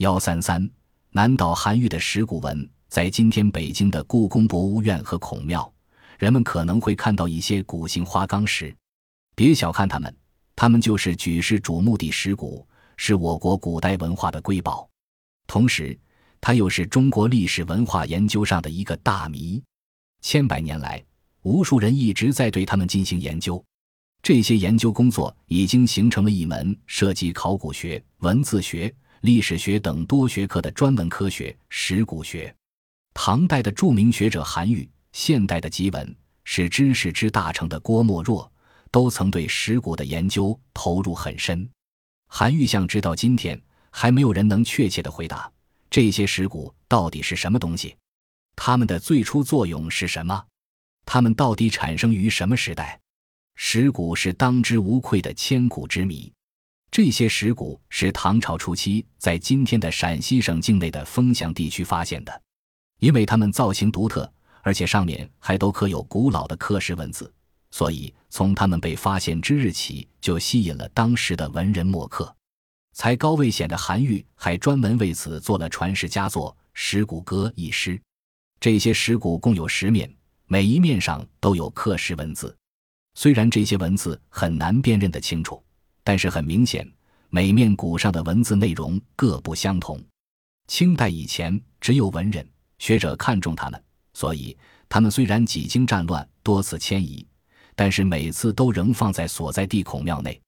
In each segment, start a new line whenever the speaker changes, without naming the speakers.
幺三三，南岛韩愈的石鼓文，在今天北京的故宫博物院和孔庙，人们可能会看到一些古形花岗石。别小看它们，它们就是举世瞩目的石鼓，是我国古代文化的瑰宝。同时，它又是中国历史文化研究上的一个大谜。千百年来，无数人一直在对它们进行研究。这些研究工作已经形成了一门涉及考古学、文字学、历史学等多学科的专门科学——石鼓学。唐代的著名学者韩愈，现代的吉文，是知识之大成的郭沫若，都曾对石鼓的研究投入很深。韩愈像直到今天，还没有人能确切的回答这些石鼓到底是什么东西，它们的最初作用是什么，它们到底产生于什么时代？石鼓是当之无愧的千古之谜。这些石鼓是唐朝初期在今天的陕西省境内的丰翔地区发现的，因为它们造型独特，而且上面还都刻有古老的刻石文字，所以从它们被发现之日起就吸引了当时的文人墨客。才高未显的韩愈还专门为此做了传世佳作《石鼓歌》一诗。这些石鼓共有十面，每一面上都有刻石文字。虽然这些文字很难辨认得清楚，但是很明显，每面鼓上的文字内容各不相同。清代以前，只有文人学者看中它们，所以它们虽然几经战乱，多次迁移，但是每次都仍放在所在地孔庙内。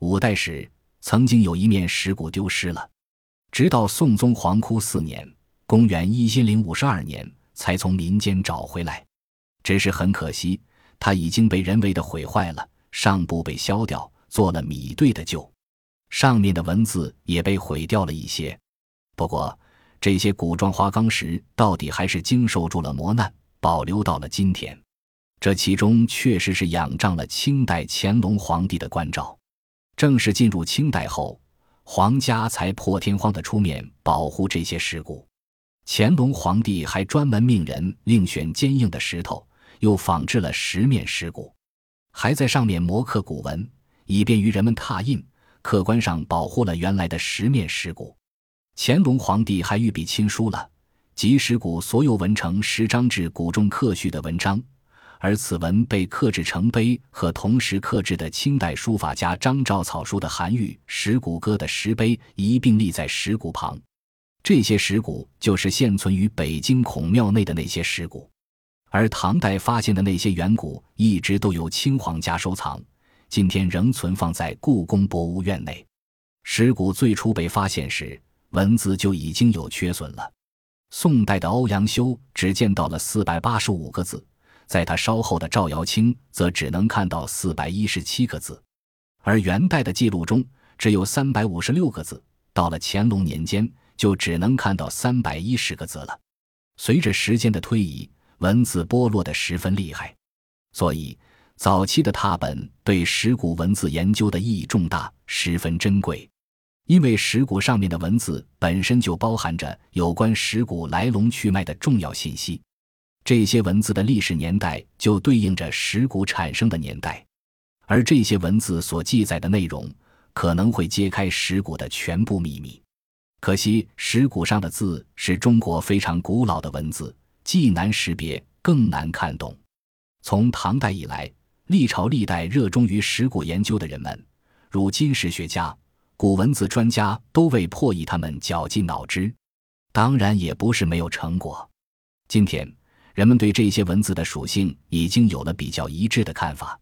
五代时，曾经有一面石鼓丢失了，直到宋宗皇枯四年（公元一千零五十二年）才从民间找回来，只是很可惜。它已经被人为的毁坏了，上部被削掉，做了米对的旧，上面的文字也被毁掉了一些。不过，这些古装花岗石到底还是经受住了磨难，保留到了今天。这其中确实是仰仗了清代乾隆皇帝的关照。正是进入清代后，皇家才破天荒的出面保护这些石鼓。乾隆皇帝还专门命人另选坚硬的石头。又仿制了十面石鼓，还在上面磨刻古文，以便于人们拓印。客观上保护了原来的十面石鼓。乾隆皇帝还御笔亲书了，集石鼓所有文成十章至鼓中刻序的文章，而此文被刻制成碑和同时刻制的清代书法家张兆草书的韩愈《石鼓歌》的石碑一并立在石鼓旁。这些石鼓就是现存于北京孔庙内的那些石鼓。而唐代发现的那些远古一直都由清皇家收藏，今天仍存放在故宫博物院内。石鼓最初被发现时，文字就已经有缺损了。宋代的欧阳修只见到了四百八十五个字，在他稍后的赵尧清则只能看到四百一十七个字，而元代的记录中只有三百五十六个字，到了乾隆年间就只能看到三百一十个字了。随着时间的推移，文字剥落的十分厉害，所以早期的拓本对石鼓文字研究的意义重大，十分珍贵。因为石鼓上面的文字本身就包含着有关石鼓来龙去脉的重要信息，这些文字的历史年代就对应着石鼓产生的年代，而这些文字所记载的内容可能会揭开石鼓的全部秘密。可惜，石鼓上的字是中国非常古老的文字。既难识别，更难看懂。从唐代以来，历朝历代热衷于石鼓研究的人们，如金石学家、古文字专家，都为破译它们绞尽脑汁。当然，也不是没有成果。今天，人们对这些文字的属性已经有了比较一致的看法。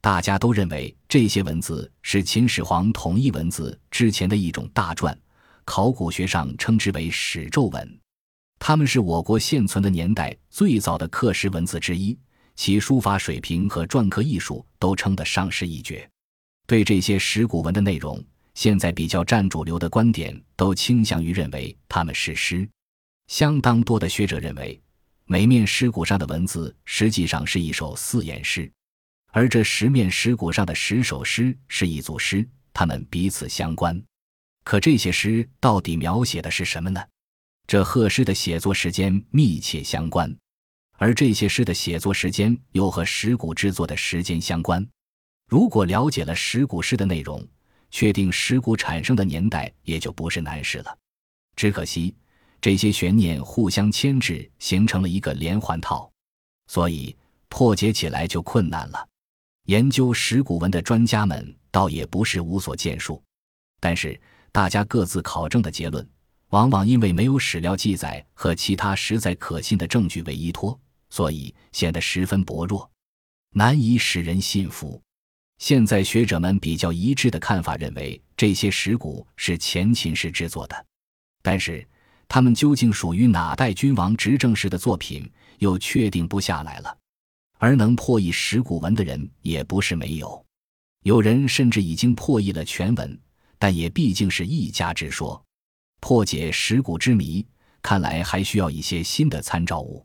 大家都认为，这些文字是秦始皇统一文字之前的一种大篆，考古学上称之为史咒文。他们是我国现存的年代最早的刻石文字之一，其书法水平和篆刻艺术都称得上是一绝。对这些石鼓文的内容，现在比较占主流的观点都倾向于认为它们是诗。相当多的学者认为，每面石鼓上的文字实际上是一首四言诗，而这十面石鼓上的十首诗是一组诗，它们彼此相关。可这些诗到底描写的是什么呢？这贺诗的写作时间密切相关，而这些诗的写作时间又和石鼓制作的时间相关。如果了解了石鼓诗的内容，确定石鼓产生的年代也就不是难事了。只可惜，这些悬念互相牵制，形成了一个连环套，所以破解起来就困难了。研究石鼓文的专家们倒也不是无所建树，但是大家各自考证的结论，往往因为没有史料记载和其他实在可信的证据为依托，所以显得十分薄弱，难以使人信服。现在学者们比较一致的看法认为，这些石鼓是前秦时制作的，但是他们究竟属于哪代君王执政时的作品，又确定不下来了。而能破译石鼓文的人也不是没有，有人甚至已经破译了全文，但也毕竟是一家之说。破解石鼓之谜，看来还需要一些新的参照物。